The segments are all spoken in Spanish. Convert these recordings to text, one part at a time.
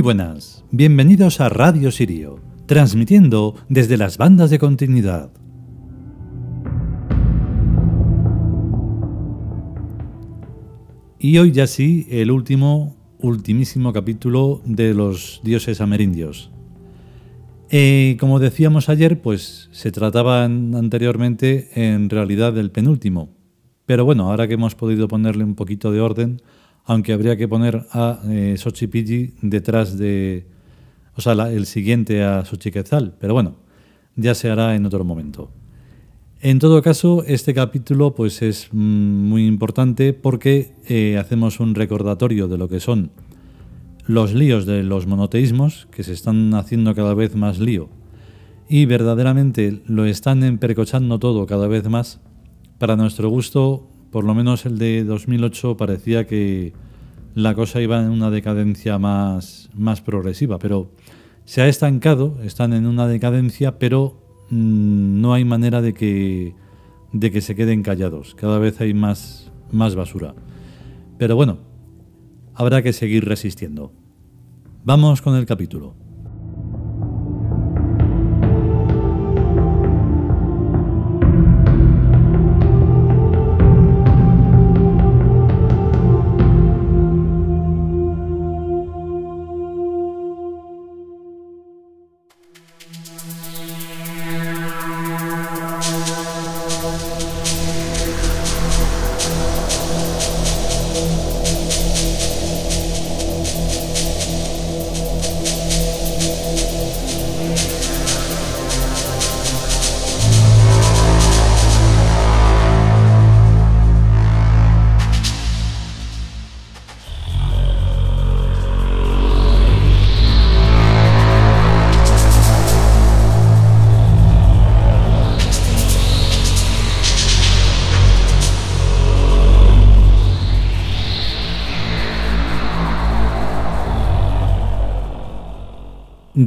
Muy buenas, bienvenidos a Radio Sirio, transmitiendo desde las bandas de continuidad. Y hoy ya sí, el último, ultimísimo capítulo de los dioses amerindios. Eh, como decíamos ayer, pues se trataba anteriormente en realidad del penúltimo. Pero bueno, ahora que hemos podido ponerle un poquito de orden, aunque habría que poner a eh, detrás de, o sea, el siguiente a Xochiquetzal, pero bueno, ya se hará en otro momento. En todo caso, este capítulo pues es mm, muy importante porque eh, hacemos un recordatorio de lo que son los líos de los monoteísmos, que se están haciendo cada vez más lío, y verdaderamente lo están empercochando todo cada vez más. Para nuestro gusto, por lo menos el de 2008 parecía que la cosa iba en una decadencia más, más progresiva, pero se ha estancado, están en una decadencia, pero Mm, no hay manera de que, de que se queden callados. Cada vez hay más, más basura. Pero bueno, habrá que seguir resistiendo. Vamos con el capítulo.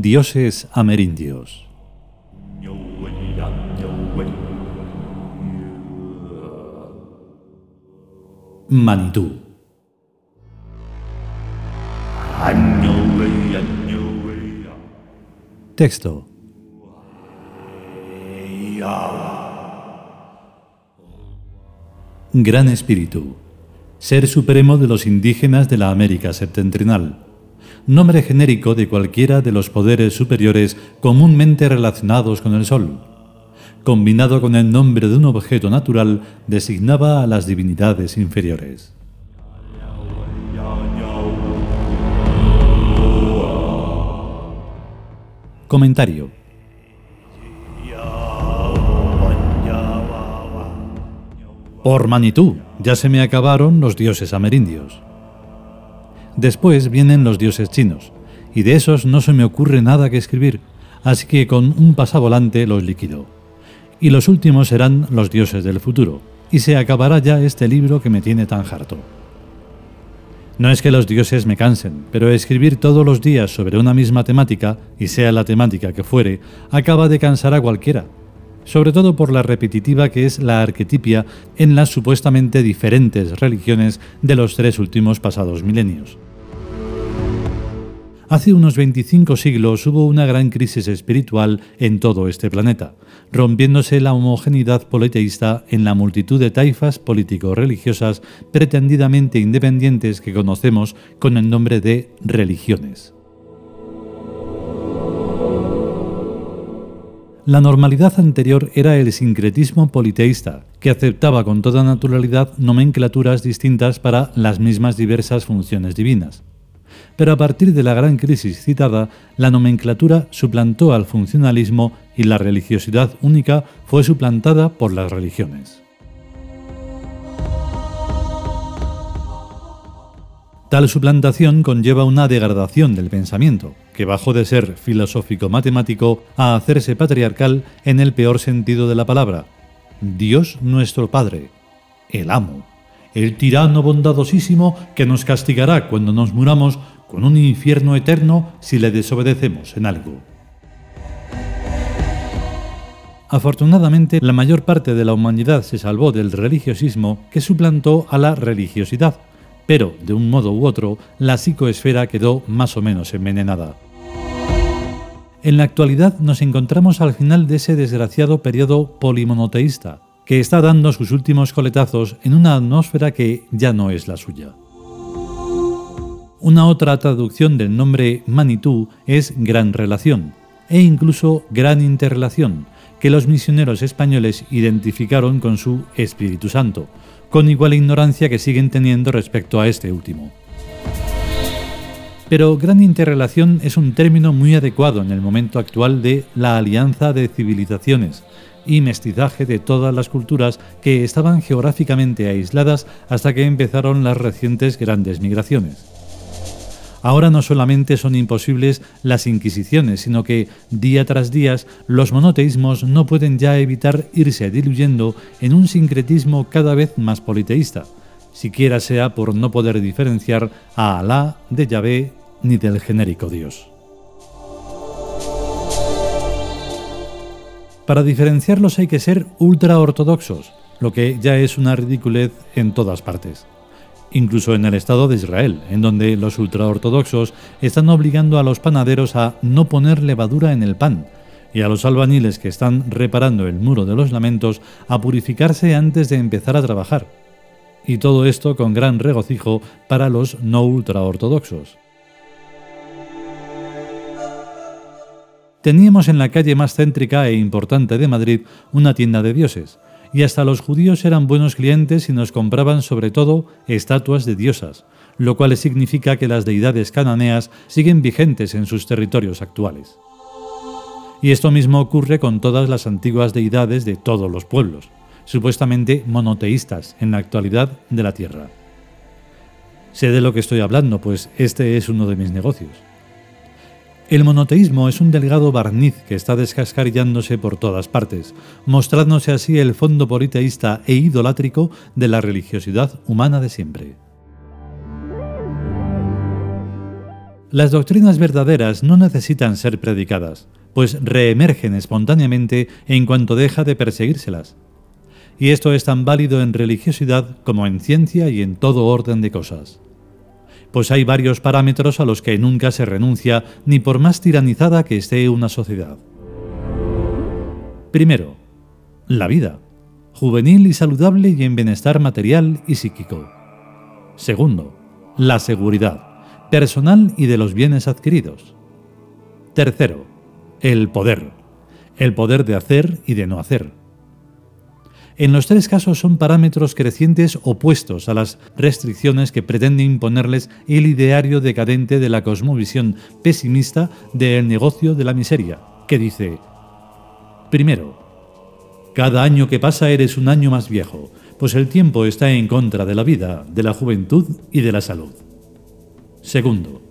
Dioses amerindios. Manitú. Texto. Gran Espíritu, ser supremo de los indígenas de la América septentrional nombre genérico de cualquiera de los poderes superiores comúnmente relacionados con el Sol. Combinado con el nombre de un objeto natural, designaba a las divinidades inferiores. Comentario. Por Manitú, ya se me acabaron los dioses amerindios. Después vienen los dioses chinos, y de esos no se me ocurre nada que escribir, así que con un pasavolante los liquido. Y los últimos serán los dioses del futuro, y se acabará ya este libro que me tiene tan harto. No es que los dioses me cansen, pero escribir todos los días sobre una misma temática, y sea la temática que fuere, acaba de cansar a cualquiera, sobre todo por la repetitiva que es la arquetipia en las supuestamente diferentes religiones de los tres últimos pasados milenios. Hace unos 25 siglos hubo una gran crisis espiritual en todo este planeta, rompiéndose la homogeneidad politeísta en la multitud de taifas político-religiosas pretendidamente independientes que conocemos con el nombre de religiones. La normalidad anterior era el sincretismo politeísta, que aceptaba con toda naturalidad nomenclaturas distintas para las mismas diversas funciones divinas. Pero a partir de la gran crisis citada, la nomenclatura suplantó al funcionalismo y la religiosidad única fue suplantada por las religiones. Tal suplantación conlleva una degradación del pensamiento, que bajó de ser filosófico-matemático a hacerse patriarcal en el peor sentido de la palabra. Dios nuestro Padre, el amo, el tirano bondadosísimo que nos castigará cuando nos muramos con un infierno eterno si le desobedecemos en algo. Afortunadamente, la mayor parte de la humanidad se salvó del religiosismo que suplantó a la religiosidad, pero de un modo u otro la psicoesfera quedó más o menos envenenada. En la actualidad nos encontramos al final de ese desgraciado periodo polimonoteísta, que está dando sus últimos coletazos en una atmósfera que ya no es la suya. Una otra traducción del nombre Manitou es gran relación e incluso gran interrelación, que los misioneros españoles identificaron con su Espíritu Santo, con igual ignorancia que siguen teniendo respecto a este último. Pero gran interrelación es un término muy adecuado en el momento actual de la alianza de civilizaciones y mestizaje de todas las culturas que estaban geográficamente aisladas hasta que empezaron las recientes grandes migraciones. Ahora no solamente son imposibles las inquisiciones, sino que día tras día los monoteísmos no pueden ya evitar irse diluyendo en un sincretismo cada vez más politeísta, siquiera sea por no poder diferenciar a Alá de Yahvé ni del genérico Dios. Para diferenciarlos hay que ser ultra ortodoxos, lo que ya es una ridiculez en todas partes incluso en el Estado de Israel, en donde los ultraortodoxos están obligando a los panaderos a no poner levadura en el pan y a los albañiles que están reparando el muro de los lamentos a purificarse antes de empezar a trabajar. Y todo esto con gran regocijo para los no ultraortodoxos. Teníamos en la calle más céntrica e importante de Madrid una tienda de dioses, y hasta los judíos eran buenos clientes y nos compraban sobre todo estatuas de diosas, lo cual significa que las deidades cananeas siguen vigentes en sus territorios actuales. Y esto mismo ocurre con todas las antiguas deidades de todos los pueblos, supuestamente monoteístas en la actualidad de la Tierra. Sé de lo que estoy hablando, pues este es uno de mis negocios. El monoteísmo es un delgado barniz que está descascarillándose por todas partes, mostrándose así el fondo politeísta e idolátrico de la religiosidad humana de siempre. Las doctrinas verdaderas no necesitan ser predicadas, pues reemergen espontáneamente en cuanto deja de perseguírselas. Y esto es tan válido en religiosidad como en ciencia y en todo orden de cosas pues hay varios parámetros a los que nunca se renuncia ni por más tiranizada que esté una sociedad. Primero, la vida, juvenil y saludable y en bienestar material y psíquico. Segundo, la seguridad, personal y de los bienes adquiridos. Tercero, el poder, el poder de hacer y de no hacer. En los tres casos son parámetros crecientes opuestos a las restricciones que pretende imponerles el ideario decadente de la cosmovisión pesimista del negocio de la miseria, que dice, primero, cada año que pasa eres un año más viejo, pues el tiempo está en contra de la vida, de la juventud y de la salud. Segundo,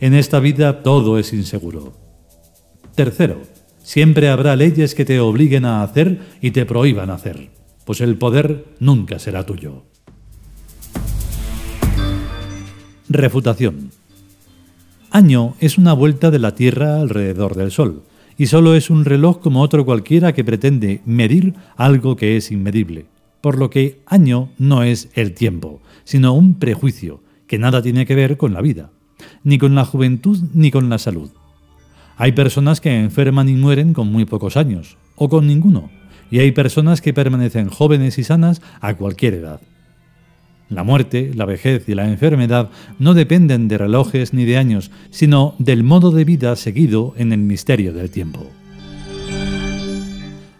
en esta vida todo es inseguro. Tercero, siempre habrá leyes que te obliguen a hacer y te prohíban hacer pues el poder nunca será tuyo. Refutación. Año es una vuelta de la Tierra alrededor del Sol, y solo es un reloj como otro cualquiera que pretende medir algo que es inmedible, por lo que año no es el tiempo, sino un prejuicio que nada tiene que ver con la vida, ni con la juventud ni con la salud. Hay personas que enferman y mueren con muy pocos años, o con ninguno, y hay personas que permanecen jóvenes y sanas a cualquier edad. La muerte, la vejez y la enfermedad no dependen de relojes ni de años, sino del modo de vida seguido en el misterio del tiempo.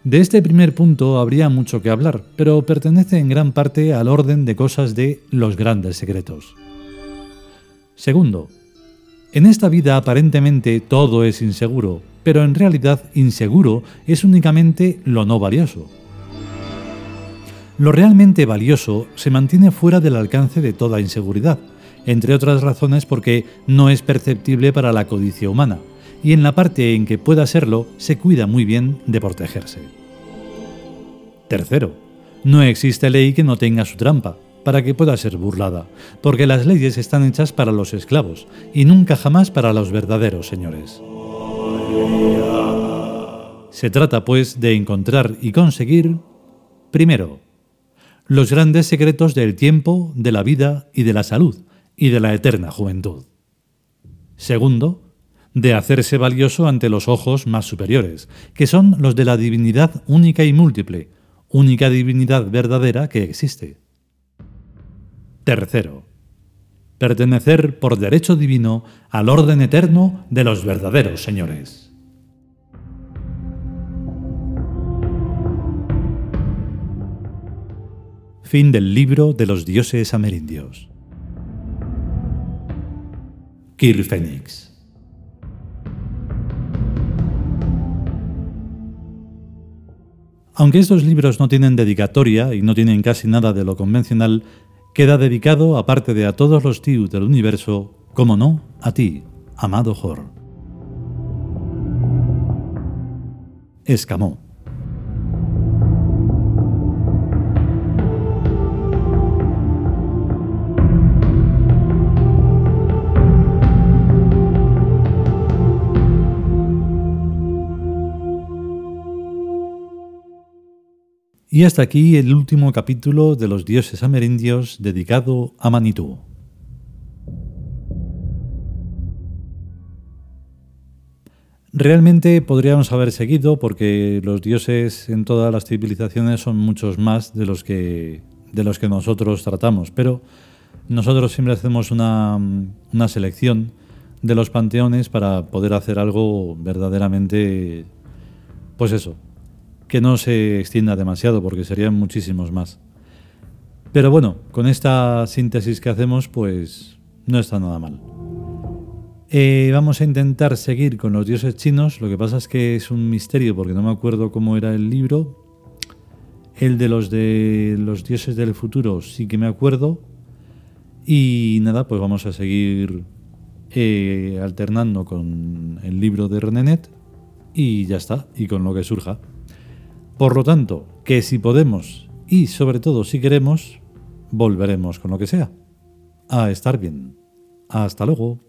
De este primer punto habría mucho que hablar, pero pertenece en gran parte al orden de cosas de los grandes secretos. Segundo, en esta vida aparentemente todo es inseguro, pero en realidad inseguro es únicamente lo no valioso. Lo realmente valioso se mantiene fuera del alcance de toda inseguridad, entre otras razones porque no es perceptible para la codicia humana, y en la parte en que pueda serlo se cuida muy bien de protegerse. Tercero, no existe ley que no tenga su trampa, para que pueda ser burlada, porque las leyes están hechas para los esclavos y nunca jamás para los verdaderos señores. Se trata, pues, de encontrar y conseguir, primero, los grandes secretos del tiempo, de la vida y de la salud y de la eterna juventud. Segundo, de hacerse valioso ante los ojos más superiores, que son los de la divinidad única y múltiple, única divinidad verdadera que existe. Tercero, pertenecer por derecho divino al orden eterno de los verdaderos señores. Fin del libro de los dioses amerindios. Kir Fénix. Aunque estos libros no tienen dedicatoria y no tienen casi nada de lo convencional, queda dedicado, aparte de a todos los Tiu del universo, como no, a ti, amado Hor. Escamó. Y hasta aquí el último capítulo de los dioses amerindios dedicado a Manitú. Realmente podríamos haber seguido porque los dioses en todas las civilizaciones son muchos más de los que, de los que nosotros tratamos, pero nosotros siempre hacemos una, una selección de los panteones para poder hacer algo verdaderamente, pues eso, que no se extienda demasiado porque serían muchísimos más. Pero bueno, con esta síntesis que hacemos, pues no está nada mal. Eh, vamos a intentar seguir con los dioses chinos. Lo que pasa es que es un misterio porque no me acuerdo cómo era el libro. El de los de los dioses del futuro sí que me acuerdo. Y nada, pues vamos a seguir eh, alternando con el libro de Renenet y ya está, y con lo que surja. Por lo tanto, que si podemos y sobre todo si queremos, volveremos con lo que sea. A estar bien. Hasta luego.